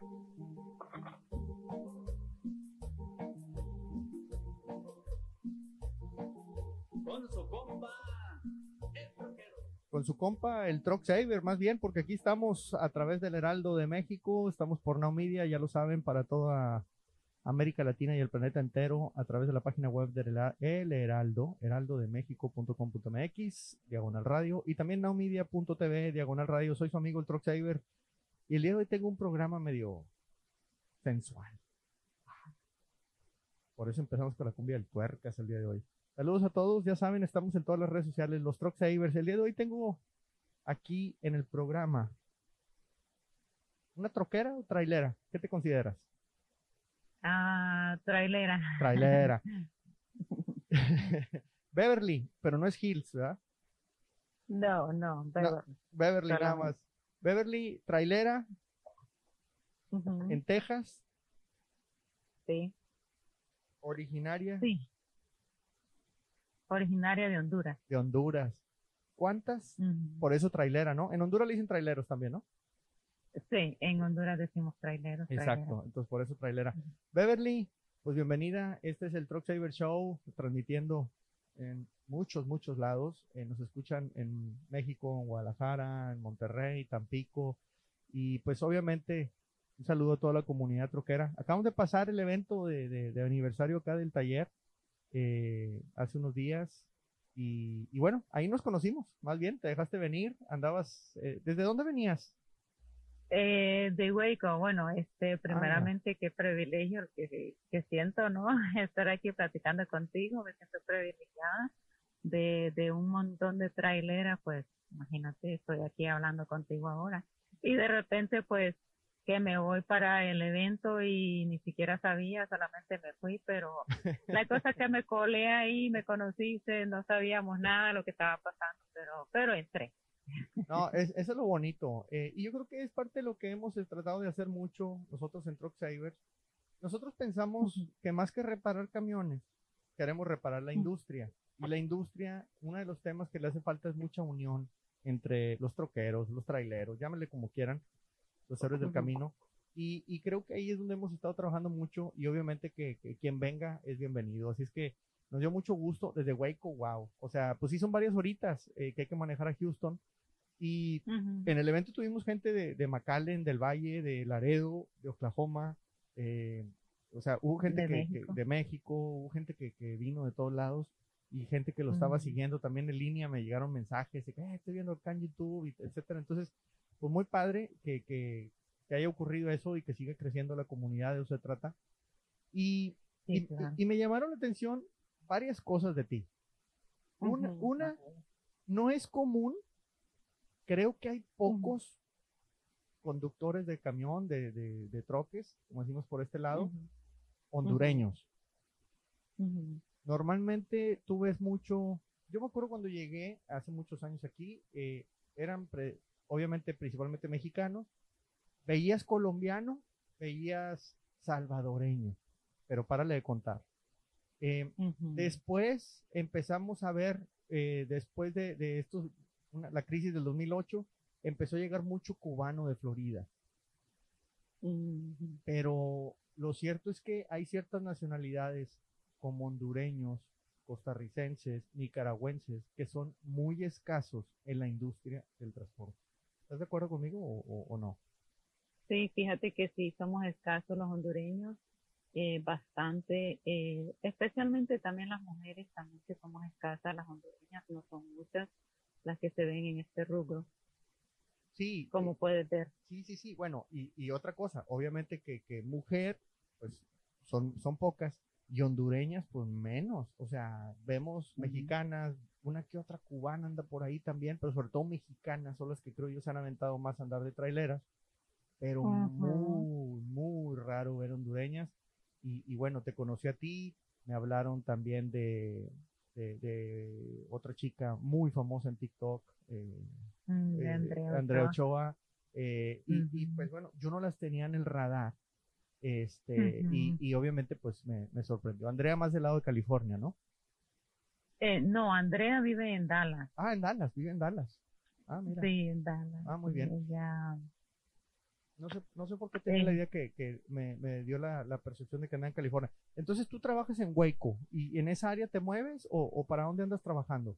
Con su compa, el troquero. Con su compa, el Truck Saver, más bien, porque aquí estamos a través del Heraldo de México, estamos por Now ya lo saben, para toda América Latina y el planeta entero, a través de la página web del El Heraldo, heraldodemexico.com.mx, diagonal radio, y también nowmedia.tv, diagonal radio. Soy su amigo el Truck Saver, y el día de hoy tengo un programa medio sensual. Por eso empezamos con la cumbia del tuercas el día de hoy. Saludos a todos, ya saben, estamos en todas las redes sociales, los Truck Savers. El día de hoy tengo aquí en el programa una troquera o trailera. ¿Qué te consideras? Ah, trailera. Trailera. Beverly, pero no es Hills, ¿verdad? No, no, Beverly. Beverly nada más. Beverly, trailera en Texas, Sí, originaria sí. Originaria de Honduras. de Honduras. ¿Cuántas? Por eso trailera, ¿no? En Honduras le dicen traileros también, ¿no? Sí, en Honduras decimos traileros. Exacto, entonces por eso trailera. Beverly, pues bienvenida. Este es el Truck Saver Show, transmitiendo en muchos, muchos lados. Eh, nos escuchan en México, en Guadalajara, en Monterrey, Tampico. Y pues obviamente un saludo a toda la comunidad troquera. Acabamos de pasar el evento de, de- aniversario acá del taller eh, hace unos días. Y, y bueno, ahí nos conocimos, más bien, te dejaste venir, andabas, eh, ¿desde dónde venías? Eh, de Waco, bueno, este, primeramente qué privilegio que, que siento, ¿no? Estar aquí platicando contigo, me siento privilegiada de, de un montón de traileras, pues imagínate, estoy aquí hablando contigo ahora. Y de repente, pues, que me voy para el evento y ni siquiera sabía, solamente me fui, pero la cosa que me colé ahí, me conociste, no sabíamos nada de lo que estaba pasando, pero, pero entré. No, es, eso es lo bonito. eh, y yo creo que es parte de lo que hemos eh, tratado de hacer mucho nosotros en Truck Savers. Nosotros pensamos que más que reparar camiones, queremos reparar la industria. Y la industria, uno de los temas que le hace falta es mucha unión entre los troqueros, los traileros, llámenle como quieran, los héroes del camino. Y, y creo que ahí es donde hemos estado trabajando mucho y obviamente que, que quien venga es bienvenido. Así es que nos dio mucho gusto desde Waco, wow. O sea, pues sí son varias horitas eh, que hay que manejar a Houston. Y Ujú. en el evento tuvimos gente de, de McAllen, del Valle, de Laredo, de Oklahoma, eh, o sea, hubo gente De que, que- México. de México, hubo gente que, que vino de todos lados y gente que lo estaba Ujú. siguiendo también en línea, me llegaron mensajes de que "Eh, estoy viendo acá en YouTube, etcétera. Entonces, pues muy padre que, que, que haya ocurrido eso y que siga creciendo la comunidad, de eso se trata. Y, Sí, y, claro. y me llamaron la atención varias cosas de ti. Una, Ujú, una ok. no es común. Creo que hay pocos conductores de camión, de, de, de troques, como decimos por este lado, hondureños. Normalmente tú ves mucho, yo me acuerdo cuando llegué hace muchos años aquí, eh, eran pre- obviamente principalmente mexicanos, veías colombiano, veías salvadoreño, pero párale de contar. Eh. Después empezamos a ver, eh, después de, de estos, una- la crisis del 2008, empezó a llegar mucho cubano de Florida. Pero lo cierto es que hay ciertas nacionalidades como hondureños, costarricenses, nicaragüenses, que son muy escasos en la industria del transporte. ¿Estás de acuerdo conmigo o, o- o no? Sí, fíjate que sí, somos escasos los hondureños, eh, bastante, eh, especialmente también las mujeres, también que somos escasas, las hondureñas no son muchas las que se ven en este rubro, Sí, como eh, puedes ver. Sí, sí, sí. Bueno, y, y otra cosa, obviamente que, que mujer, pues son, son pocas, y hondureñas, pues menos. O sea, vemos mexicanas, una que otra cubana anda por ahí también, pero sobre todo mexicanas son las que creo yo se han aventado más a andar de traileras. Pero muy, muy raro ver hondureñas. Y, y bueno, te conocí a ti, me hablaron también de, de, de otra chica muy famosa en TikTok, eh, Mm, de eh, Andrea Andrea Ochoa. Eh, y, pues bueno, yo no las tenía en el radar. Este, y, y obviamente pues me, me sorprendió. Andrea más del lado de California, ¿no? Eh, no, Andrea vive en Dallas. Ah, en Dallas, vive en Dallas. Ah, mira. Sí, en Dallas. Ah, muy bien. Ella, No sé, no sé por qué tenía la idea que, que me, me, dio la, la, percepción de que andaba en California. Entonces, ¿tú trabajas en Waco y en esa área te mueves o, o para dónde andas trabajando?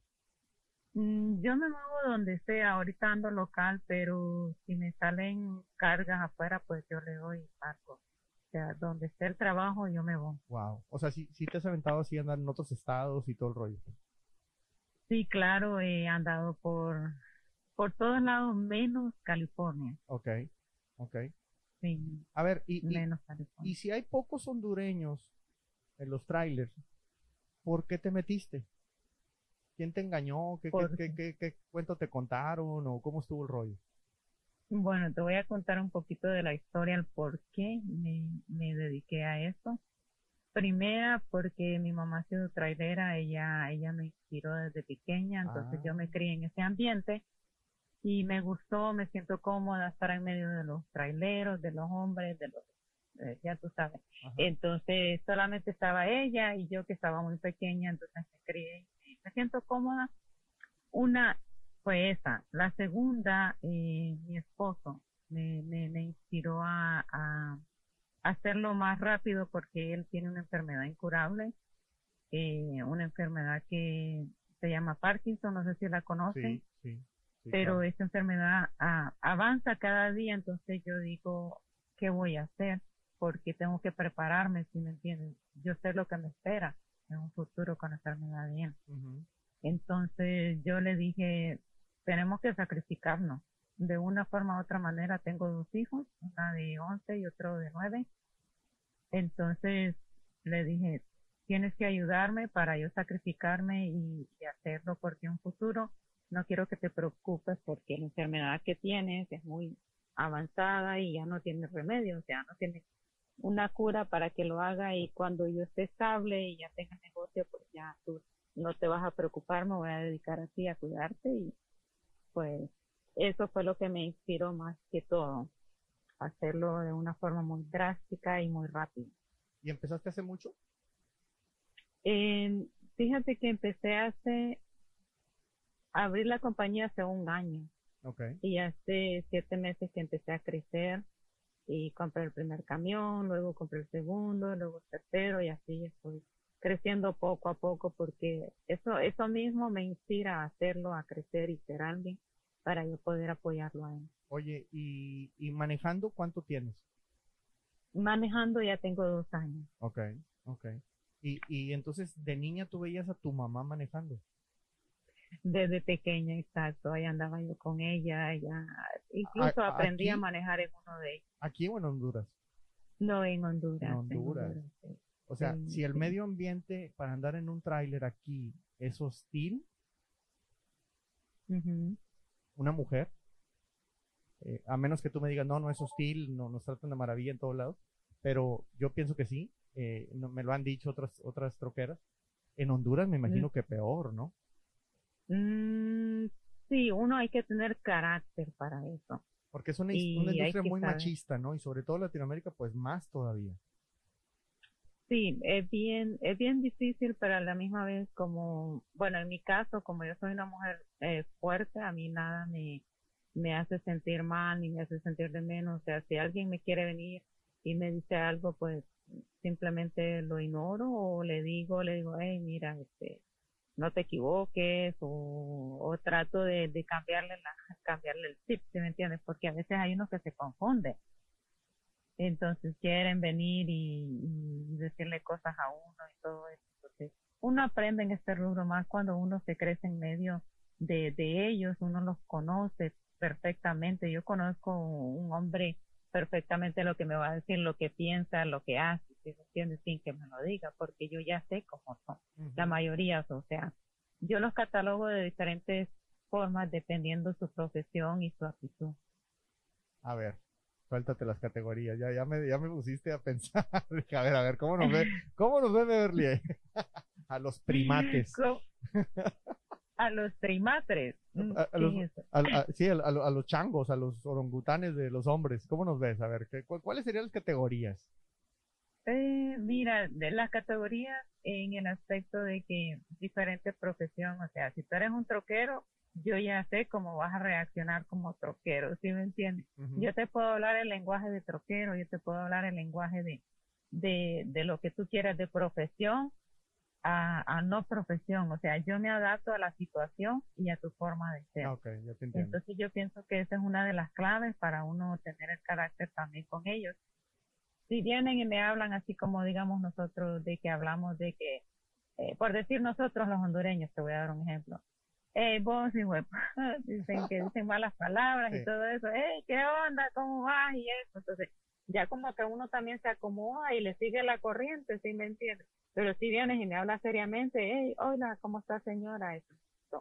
Mm, yo me muevo donde sea, ahorita ando local, pero si me salen cargas afuera, pues yo le doy algo. O sea, donde esté el trabajo, yo me voy. Wow. O sea, si ¿sí, te has aventado así andar en otros estados y todo el rollo. Sí, claro, he andado por, por todos lados, menos California. Ok, ok. Sí. A ver, y, menos California. y si hay pocos hondureños en los trailers, ¿por qué te metiste? ¿Quién te engañó? ¿Qué, qué, qué, qué, cuento te contaron o cómo estuvo el rollo? Bueno, te voy a contar un poquito de la historia, el por qué me, me dediqué a esto. Primera, porque mi mamá ha sido trailera, ella, ella me inspiró desde pequeña, entonces yo me ah. crié en ese ambiente y me gustó, me siento cómoda estar en medio de los traileros, de los hombres, de los, eh, ya tú sabes. Entonces solamente estaba ella y yo que estaba muy pequeña, entonces me crié me siento cómoda. Una fue esa. La segunda, eh, mi esposo me, me, me inspiró a, a, hacerlo más rápido porque él tiene una enfermedad incurable, eh, una enfermedad que se llama Parkinson, no sé si la conocen. Sí, sí, pero esta enfermedad ah, avanza cada día, entonces yo digo, ¿qué voy a hacer? Porque tengo que prepararme, si me entienden. Yo sé lo que me espera en un futuro con enfermedad bien. Entonces yo le dije, tenemos que sacrificarnos. De una forma u otra manera tengo dos hijos, una de 11 y otro de 9. Entonces le dije, tienes que ayudarme para yo sacrificarme y, hacerlo porque un futuro no quiero que te preocupes porque la enfermedad que tienes es muy avanzada y ya no tiene remedio, o sea, no tiene una cura para que lo haga y cuando yo esté estable y ya tenga negocio, pues ya tú no te vas a preocupar, me voy a dedicar a ti a cuidarte y pues eso fue lo que me inspiró más que todo, hacerlo de una forma muy drástica y muy rápida. ¿Y empezaste hace mucho? Eh, fíjate que empecé hace, abrir la compañía hace un año. Okay. Y hace siete meses que empecé a crecer y compré el primer camión, luego compré el segundo, luego el tercero y así estoy creciendo poco a poco porque eso, eso mismo me inspira a hacerlo, a crecer y ser alguien para yo poder apoyarlo a él. Oye, ¿y, y manejando cuánto tienes? Manejando ya tengo dos años. Ok, ok. Y, y entonces de niña tú veías a tu mamá manejando. Desde pequeña, exacto. Ahí andaba yo con ella. ella incluso aprendí a manejar en uno de ellos. ¿Aquí o en Honduras? No, en Honduras. En Honduras. O sea, si el medio ambiente para andar en un tráiler aquí es hostil, una mujer, eh, a menos que tú me digas, no, no es hostil, no nos tratan de maravilla en todos lados, pero yo pienso que sí, eh, me lo han dicho otras, otras troqueras. En Honduras me imagino que peor, ¿no? Mm, sí, uno hay que tener carácter para eso. Porque es una, industria muy machista, ¿no? Y sobre todo Latinoamérica, pues más todavía. Sí, es bien, es bien difícil, pero a la misma vez como, bueno, en mi caso, como yo soy una mujer eh, fuerte, a mí nada me, me hace sentir mal ni me hace sentir de menos. O sea, si alguien me quiere venir y me dice algo, pues simplemente lo ignoro o le digo, le digo, hey, mira, este, no te equivoques o, trato de, cambiarle la, cambiarle el tip, ¿sí me entiendes? Porque a veces hay unos que se confunden. Entonces quieren venir y, decirle cosas a uno y todo eso. Uno aprende en este rubro más cuando uno se crece en medio de, de ellos, uno los conoce perfectamente. Yo conozco un hombre perfectamente lo que me va a decir, lo que piensa, lo que hace, entiendes, sin que me lo diga, porque yo ya sé cómo son, la mayoría, o sea, yo los catalogo de diferentes formas dependiendo su profesión y su actitud. A ver, suéltate las categorías, ya, ya me, ya me pusiste a pensar, a ver, a ver, ¿cómo nos ve, cómo nos ve Beverly? a los primates a los trimatres. Mm, a, los, sí, a, los changos, a los orangutanes de los hombres. ¿Cómo nos ves? A ver, ¿cuáles serían las categorías? Eh, mira, de las categorías en el aspecto de que diferente profesión, o sea, si tú eres un troquero, yo ya sé cómo vas a reaccionar como troquero, ¿sí me entiendes? Yo te puedo hablar el lenguaje de troquero, yo te puedo hablar el lenguaje de, de, de lo que tú quieras de profesión a, a no profesión, o sea, yo me adapto a la situación y a tu forma de ser. Ah, ok, ya te entiendo. Entonces yo pienso que esa es una de las claves para uno tener el carácter también con ellos. Si vienen y me hablan así como digamos nosotros de que hablamos de que, eh, por decir nosotros los hondureños, te voy a dar un ejemplo. Hey, vos, hijo de p-", dicen que dicen malas palabras Sí. y todo eso. Hey, ¿qué onda? ¿Cómo vas? Y eso. Entonces, ya como que uno también se acomoda y le sigue la corriente, ¿sí me entiendes? Pero si vienes y me hablas seriamente, hey, hola, ¿cómo está señora? Eso,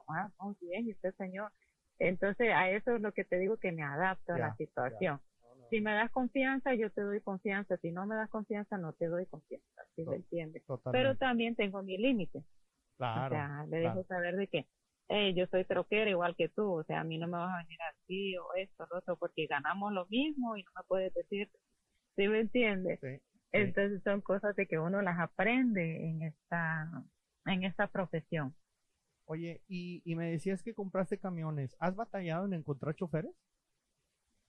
ah, oh, bien, y usted señor. Entonces, a eso es lo que te digo que me adapto a la situación. Si me das confianza, yo te doy confianza. Si no me das confianza, no te doy confianza. ¿Sí entiendes? Totalmente. Pero también tengo mi límite. claro. o sea, le claro. dejo saber de que, hey, yo soy troquera igual que tú. O sea, a mí no me vas a venir así o esto, lo otro, porque ganamos lo mismo y no me puedes decir. ¿Sí me entiendes? Sí. Entonces son cosas de que uno las aprende en esta, en esta profesión. Oye, y, y me decías que compraste camiones. ¿Has batallado en encontrar choferes?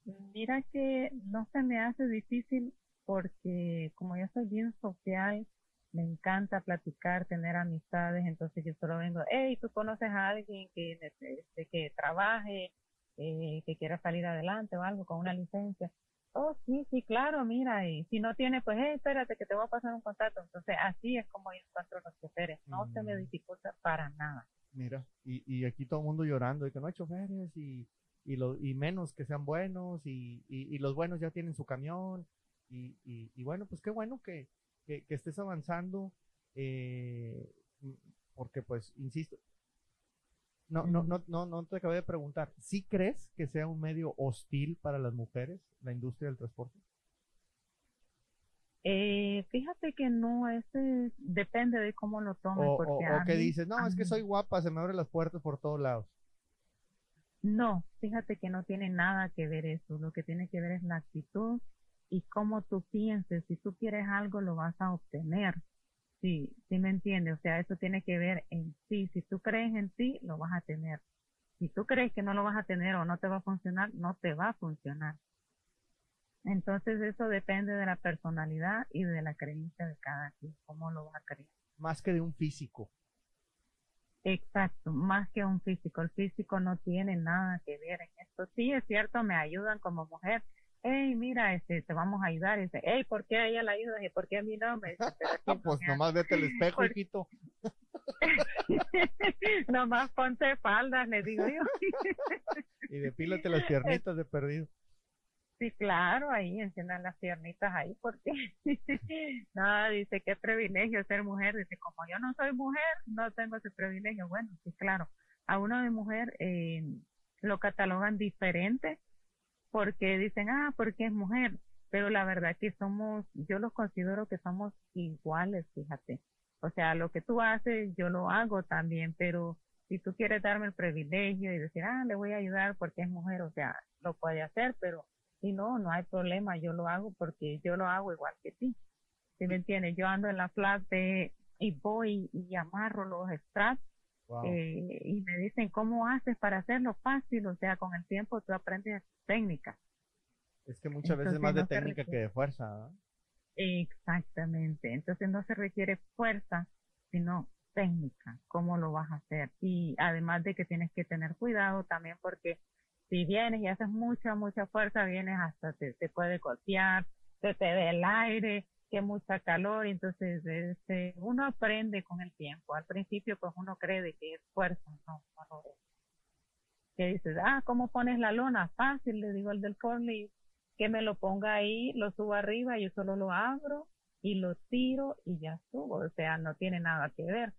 Mira que no se me hace difícil porque como yo soy bien social, me encanta platicar, tener amistades, entonces yo solo vengo, hey, tú conoces a alguien que, este, que trabaje, eh, que quiera salir adelante o algo con una licencia. Oh, sí, sí, claro, mira, y si no tiene, pues, hey, espérate que te voy a pasar un contacto. Entonces, así es como yo encuentro los choferes. No se me Mm. dificulta para nada. Mira, y, y aquí todo el mundo llorando de que no hay choferes y, y, lo, y menos que sean buenos y, y, y los buenos ya tienen su camión. Y, bueno, pues qué bueno que, que, que estés avanzando, eh, porque pues, insisto, no, no, no, no, no te acabé de preguntar, ¿sí crees que sea un medio hostil para las mujeres, la industria del transporte? Eh, fíjate que no, ese depende de cómo lo tomen. O, o, o que dices, no, es que soy guapa, se me abren las puertas por todos lados. No, fíjate que no tiene nada que ver eso. Lo que tiene que ver es la actitud y cómo tú pienses. Si tú quieres algo, lo vas a obtener. Sí, sí me entiendes. O sea, eso tiene que ver en ti. Si tú crees en ti, lo vas a tener. Si tú crees que no lo vas a tener o no te va a funcionar, no te va a funcionar. Entonces eso depende de la personalidad y de la creencia de cada quien, cómo lo va a creer. Más que de un físico. Exacto, más que un físico. El físico no tiene nada que ver en esto. Sí, es cierto, me ayudan como mujer. Hey, mira, este, te vamos a ayudar. Dice, hey, ¿por qué a ella la ayudas y por qué a mí no? Me dice, "Pero aquí no Pues nomás vete al espejo, Por- hijito. Nomás ponte faldas, le digo yo. Y depílate las piernitas de perdido. Sí, claro, ahí enciendan las piernitas ahí, porque no, dice qué privilegio ser mujer. Dice, como yo no soy mujer, no tengo ese privilegio. Bueno, sí, claro, a uno de mujer eh, lo catalogan diferente porque dicen, ah, porque es mujer. Pero la verdad que somos, yo los considero que somos iguales, fíjate. O sea, lo que tú haces, yo lo hago también, pero si tú quieres darme el privilegio y decir, ah, le voy a ayudar porque es mujer, o sea, lo puede hacer, pero si no, no hay problema, yo lo hago porque yo lo hago igual que ti. ¿Sí me entiendes? Yo ando en la flat de, y voy y amarro los straps Wow. eh, y me dicen, ¿cómo haces para hacerlo fácil? O sea, con el tiempo tú aprendes técnica. es que muchas veces entonces más de no técnica que de fuerza. ¿ah? Exactamente. Entonces no se requiere fuerza, sino técnica, cómo lo vas a hacer. Y además de que tienes que tener cuidado también porque si vienes y haces mucha, mucha fuerza, vienes hasta te, te puede golpear, se te ve el aire, que mucha calor, entonces este, uno aprende con el tiempo. Al principio pues uno cree de que es fuerza, no, no es. Que dices, ah, ¿cómo pones la lona? Fácil, le digo al del forklift, que me lo ponga ahí, lo subo arriba, yo solo lo abro y lo tiro y ya subo, o sea, no tiene nada que ver.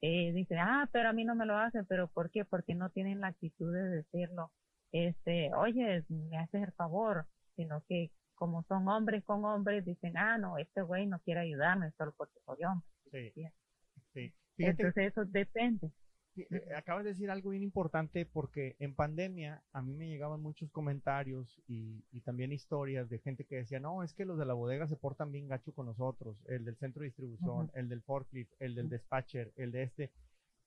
Eh, dice, ah, pero a mí no me lo hacen, pero ¿por qué? Porque no tienen la actitud de decirlo, este, oye, me haces el favor, sino que como son hombres con hombres, dicen, ah, no, este güey no quiere ayudarme solo porque soy hombre. Sí, sí. Fíjate, Entonces eso depende. eh, acabas de decir algo bien importante porque en pandemia a mí me llegaban muchos comentarios y, y también historias de gente que decía, no, es que los de la bodega se portan bien gacho con nosotros, el del centro de distribución, el del forklift, el del dispatcher, el de este.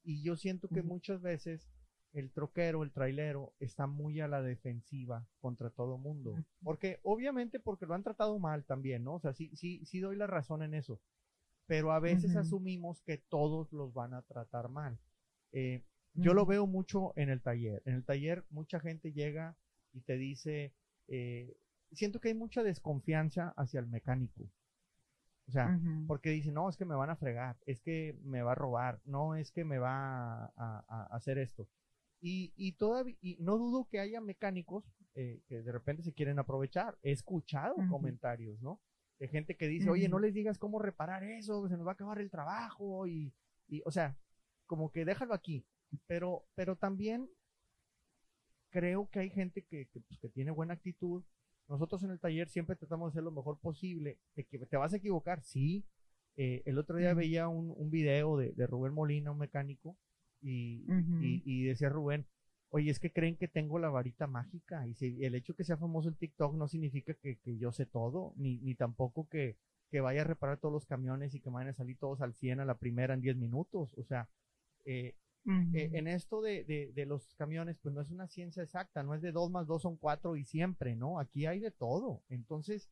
Y yo siento que muchas veces el troquero, el trailero, está muy a la defensiva contra todo mundo. Porque, obviamente, porque lo han tratado mal también, ¿no? O sea, sí, sí, sí doy la razón en eso. Pero a veces asumimos que todos los van a tratar mal. Eh, yo lo veo mucho en el taller. En el taller mucha gente llega y te dice, eh, siento que hay mucha desconfianza hacia el mecánico. O sea, porque dice, no, es que me van a fregar, es que me va a robar, no es que me va a, hacer esto. Y, y todavía, y no dudo que haya mecánicos eh, que de repente se quieren aprovechar. He escuchado comentarios, ¿no? De gente que dice, oye, no les digas cómo reparar eso, se nos va a acabar el trabajo y, y o sea, como que déjalo aquí. Pero, pero también creo que hay gente que, que, pues, que tiene buena actitud nosotros en el taller siempre tratamos de hacer lo mejor posible. que ¿Te vas a equivocar? Sí. Eh, el otro día veía un, un video de, de, Rubén Molina, un mecánico, y, y, decía Rubén, oye, es que creen que tengo la varita mágica. Y si, el hecho que sea famoso en TikTok no significa que, que yo sé todo, ni, ni tampoco que, que, vaya a reparar todos los camiones y que vayan a salir todos al 100 a la primera en 10 minutos. O sea, eh, eh, en esto de, de, los camiones, pues no es una ciencia exacta, no es de dos más dos son cuatro y siempre, ¿no? Aquí hay de todo. Entonces,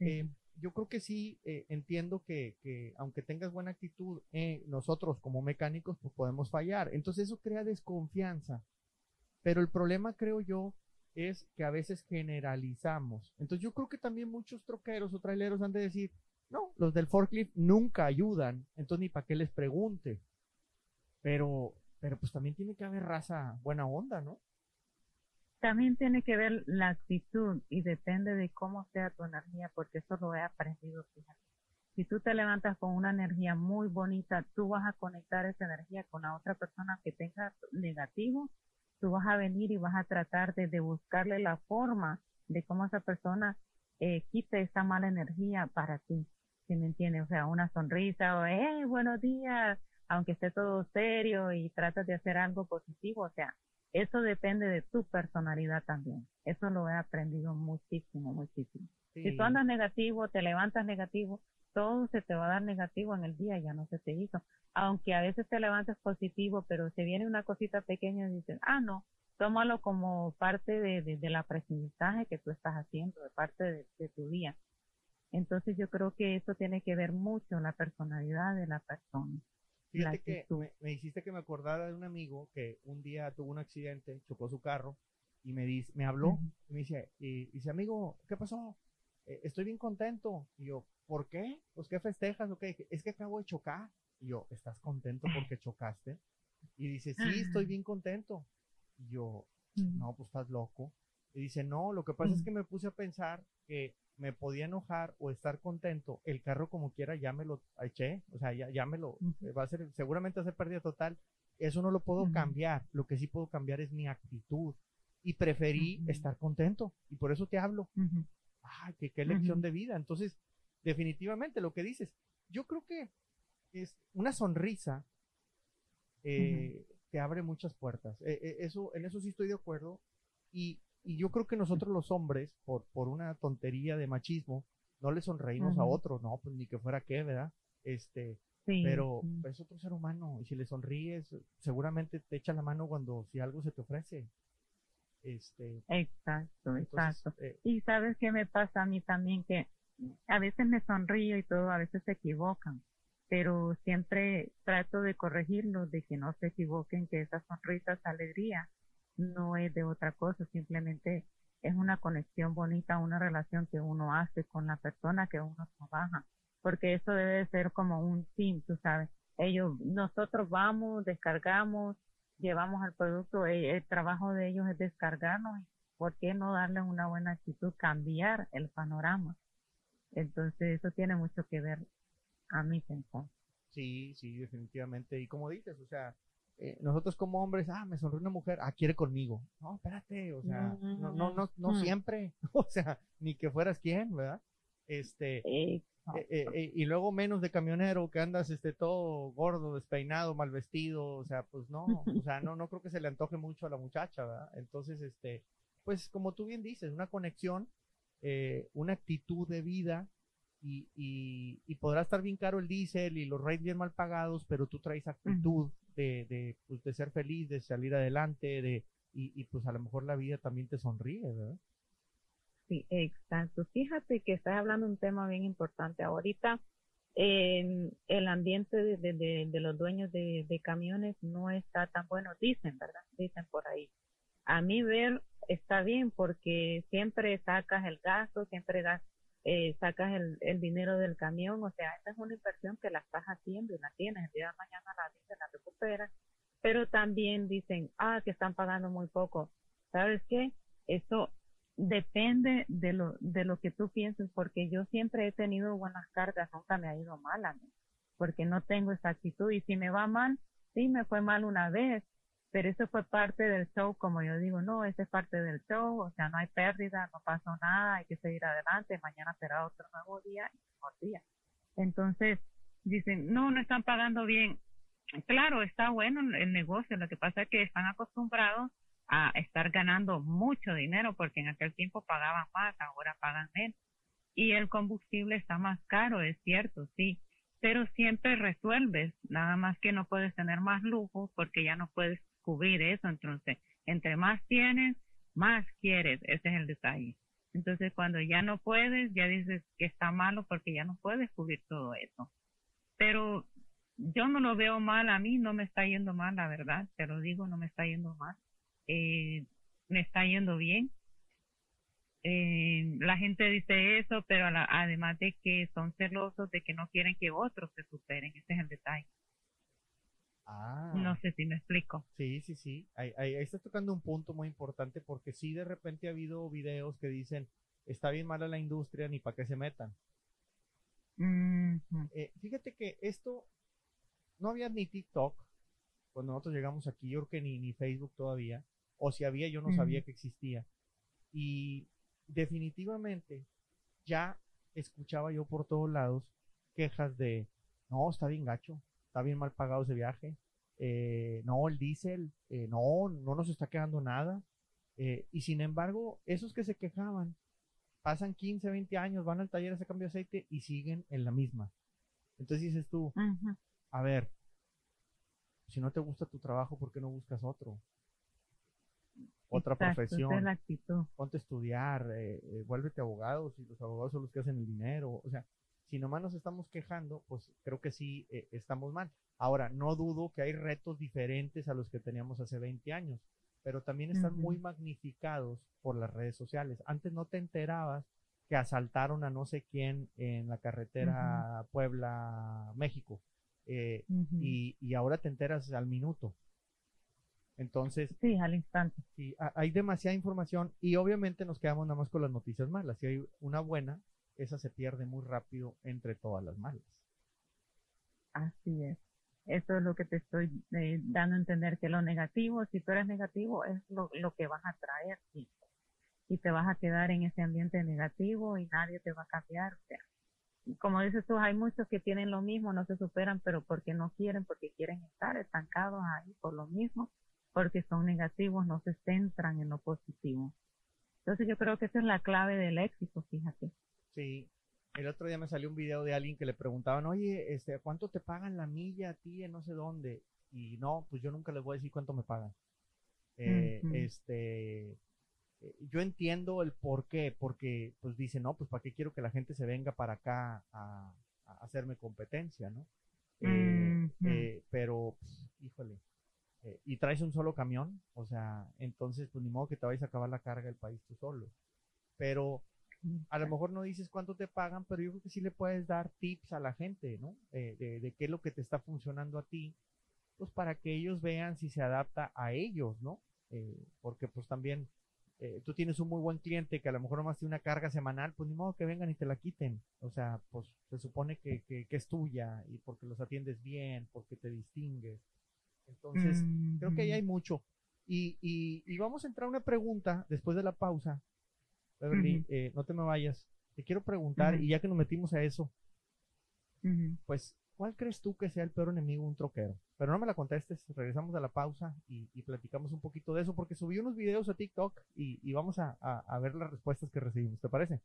eh, yo creo que sí eh, entiendo que, que, aunque tengas buena actitud, nosotros como mecánicos, pues podemos fallar. Entonces, eso crea desconfianza. Pero el problema, creo yo, es que a veces generalizamos. Entonces, yo creo que también muchos troqueros o traileros han de decir, no, los del forklift nunca ayudan, entonces ni para qué les pregunte. Pero pero pues también tiene que haber raza buena onda, ¿no? También tiene que ver la actitud y depende de cómo sea tu energía, porque eso lo he aprendido, fíjate. Si tú te levantas con una energía muy bonita, tú vas a conectar esa energía con la otra persona que tenga negativo, tú vas a venir y vas a tratar de, buscarle la forma de cómo esa persona eh, quite esa mala energía para ti, si me entiendes? O sea, una sonrisa o, hey, buenos días, aunque esté todo serio y tratas de hacer algo positivo, o sea, eso depende de tu personalidad también. Eso lo he aprendido muchísimo, muchísimo. Si tú andas negativo, te levantas negativo, todo se te va a dar negativo en el día, ya no se te hizo. Aunque a veces te levantes positivo, pero se viene una cosita pequeña y dices, ah, no, tómalo como parte de, de, del aprendizaje que tú estás haciendo, de parte de, de, tu día. Entonces yo creo que eso tiene que ver mucho la personalidad de la persona. Fíjate que me, hiciste que me acordara de un amigo que un día tuvo un accidente, chocó su carro y me dice, me habló y me dice, y, dice, amigo, ¿qué pasó? Eh, estoy bien contento. Y yo, ¿por qué? Pues qué festejas o qué? Es que acabo de chocar. Y yo, ¿estás contento porque chocaste? Y dice, sí, estoy bien contento. Y yo, no, pues estás loco. Y dice, no, lo que pasa es que me puse a pensar que me podía enojar o estar contento, el carro como quiera ya me lo eché, o sea, ya, ya me lo, va a ser, seguramente va a ser pérdida total. Eso no lo puedo cambiar, lo que sí puedo cambiar es mi actitud. Y preferí estar contento, y por eso te hablo. Ay, qué, qué lección de vida. Entonces, definitivamente lo que dices, yo creo que es una sonrisa eh, te abre muchas puertas. Eh, eh, eso, en eso sí estoy de acuerdo. Y, y yo creo que nosotros los hombres, por, por una tontería de machismo, no le sonreímos a otro, no, pues ni que fuera qué, ¿verdad? Este, pero es otro ser humano y si le sonríes, seguramente te echa la mano cuando si algo se te ofrece. Este, exacto, exacto. Eh, y sabes qué me pasa a mí también que a veces me sonrío y todo, a veces se equivocan, pero siempre trato de corregirlos, de que no se equivoquen, que esa sonrisa es alegría no es de otra cosa, simplemente es una conexión bonita, una relación que uno hace con la persona que uno trabaja, porque eso debe ser como un team, tú sabes. Ellos, nosotros vamos, descargamos, llevamos el producto, el, el trabajo de ellos es descargarnos, ¿por qué no darle una buena actitud, cambiar el panorama? Entonces eso tiene mucho que ver a mi pensar. Sí, sí, definitivamente. Y como dices, o sea, eh, nosotros como hombres, ah, me sonríe una mujer, ah, quiere conmigo. No, espérate, o sea, no, no, no, no mm. siempre, o sea, ni que fueras quien, ¿verdad? Este, eh, eh, y luego menos de camionero que andas, este, todo gordo, despeinado, mal vestido, o sea, pues no, o sea, no, no creo que se le antoje mucho a la muchacha, ¿verdad? Entonces, este, pues como tú bien dices, una conexión, una actitud de vida, y, y, y, podrá estar bien caro el diésel y los rates bien mal pagados, pero tú traes actitud de, de, pues, de ser feliz, de salir adelante, de, y, y, pues a lo mejor la vida también te sonríe, ¿verdad? Sí, exacto. Fíjate que estás hablando de un tema bien importante. Ahorita eh, el ambiente de, de, de los dueños de, camiones no está tan bueno, dicen, ¿verdad? Dicen por ahí. A mí ver está bien porque siempre sacas el gasto, siempre eh, sacas el, el, dinero del camión, o sea, esta es una inversión que la estás haciendo y la tienes, el día de mañana la dices, la recuperas, pero también dicen, ah, que están pagando muy poco. ¿Sabes qué? Eso depende de lo, de lo que tú pienses, porque yo siempre he tenido buenas cargas, nunca me ha ido mal a porque no tengo esa actitud y si me va mal, sí me fue mal una vez, pero eso fue parte del show, como yo digo, no, ese es parte del show, o sea, no hay pérdida, no pasó nada, hay que seguir adelante, mañana será otro nuevo día y mejor día. Entonces, dicen, no, no están pagando bien. Claro, está bueno el negocio, lo que pasa es que están acostumbrados a estar ganando mucho dinero porque en aquel tiempo pagaban más, ahora pagan menos. Y el combustible está más caro, es cierto, sí, pero siempre resuelves, nada más que no puedes tener más lujo porque ya no puedes cubrir eso, entonces, entre más tienes, más quieres, ese es el detalle. Entonces, cuando ya no puedes, ya dices que está malo porque ya no puedes cubrir todo eso. Pero yo no lo veo mal, a mí no me está yendo mal, la verdad, te lo digo, no me está yendo mal eh, me está yendo bien. Eh, la gente dice eso, pero además de que son celosos, de que no quieren que otros se superen, ese es el detalle. Ah. No sé si me explico. Sí, sí, sí. Ahí, ahí, estás tocando un punto muy importante porque sí de repente ha habido videos que dicen, está bien mala la industria, ni para qué se metan. eh, fíjate que esto, no había ni TikTok cuando nosotros llegamos aquí, yo creo que ni, ni Facebook todavía o si había yo no sabía que existía. Y definitivamente ya escuchaba yo por todos lados quejas de, no, está bien gacho, está bien mal pagado ese viaje, eh, no, el diésel, eh, no, no nos está quedando nada. Eh, y sin embargo, esos que se quejaban, pasan 15, 20 años, van al taller a hacer cambio de aceite y siguen en la misma. Entonces dices tú, a ver, si no te gusta tu trabajo, ¿por qué no buscas otro? Otra profesión. Ponte a estudiar, eh, eh, vuélvete abogado, si los abogados son los que hacen el dinero. O sea, si nomás nos estamos quejando, pues creo que sí eh, estamos mal. Ahora, no dudo que hay retos diferentes a los que teníamos hace 20 años, pero también están muy magnificados por las redes sociales. Antes no te enterabas que asaltaron a no sé quién en la carretera Puebla-México. y, y ahora te enteras al minuto. Entonces, sí, al instante. Sí, hay demasiada información y obviamente nos quedamos nada más con las noticias malas. Si hay una buena, esa se pierde muy rápido entre todas las malas. Así es. Eso es lo que te estoy eh, dando a entender, que lo negativo, si tú eres negativo, es lo, lo que vas a traer. Y te vas a quedar en ese ambiente negativo y nadie te va a cambiar. O sea, como dices tú, hay muchos que tienen lo mismo, no se superan, pero porque no quieren, porque quieren estar estancados ahí por lo mismo porque son negativos, no se centran en lo positivo. Entonces yo creo que esa es la clave del éxito, fíjate. Sí, el otro día me salió un video de alguien que le preguntaban, oye, este, ¿cuánto te pagan la milla a ti en no sé dónde? Y no, pues yo nunca les voy a decir cuánto me pagan. Eh, Este, eh, yo entiendo el por qué, porque pues dice, no, pues para qué quiero que la gente se venga para acá a, hacerme competencia, ¿no? Eh, eh, pero, pues, híjole, eh, y traes un solo camión, o sea, entonces pues ni modo que te vayas a acabar la carga del país tú solo. Pero a lo mejor no dices cuánto te pagan, pero yo creo que sí le puedes dar tips a la gente, ¿no? de, de, qué es lo que te está funcionando a ti, pues para que ellos vean si se adapta a ellos, ¿no? Eh, porque pues también eh, tú tienes un muy buen cliente que a lo mejor nomás tiene una carga semanal, pues ni modo que vengan y te la quiten. O sea, pues se supone que, que es tuya y porque los atiendes bien, porque te distingues. Entonces, creo que ahí hay mucho. Y, y, vamos a entrar a una pregunta después de la pausa. Beverly, eh, no te me vayas. Te quiero preguntar, y ya que nos metimos a eso, pues, ¿cuál crees tú que sea el peor enemigo de un troquero? Pero no me la contestes, regresamos a la pausa y, platicamos un poquito de eso, porque subí unos videos a TikTok y, vamos a, a, ver las respuestas que recibimos. ¿Te parece?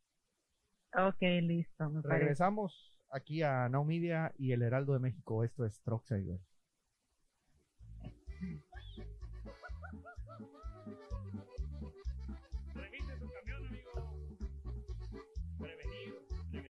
Ok, listo. Me parece. Regresamos aquí a Now Media y el Heraldo de México. Esto es Truck Mm-hmm.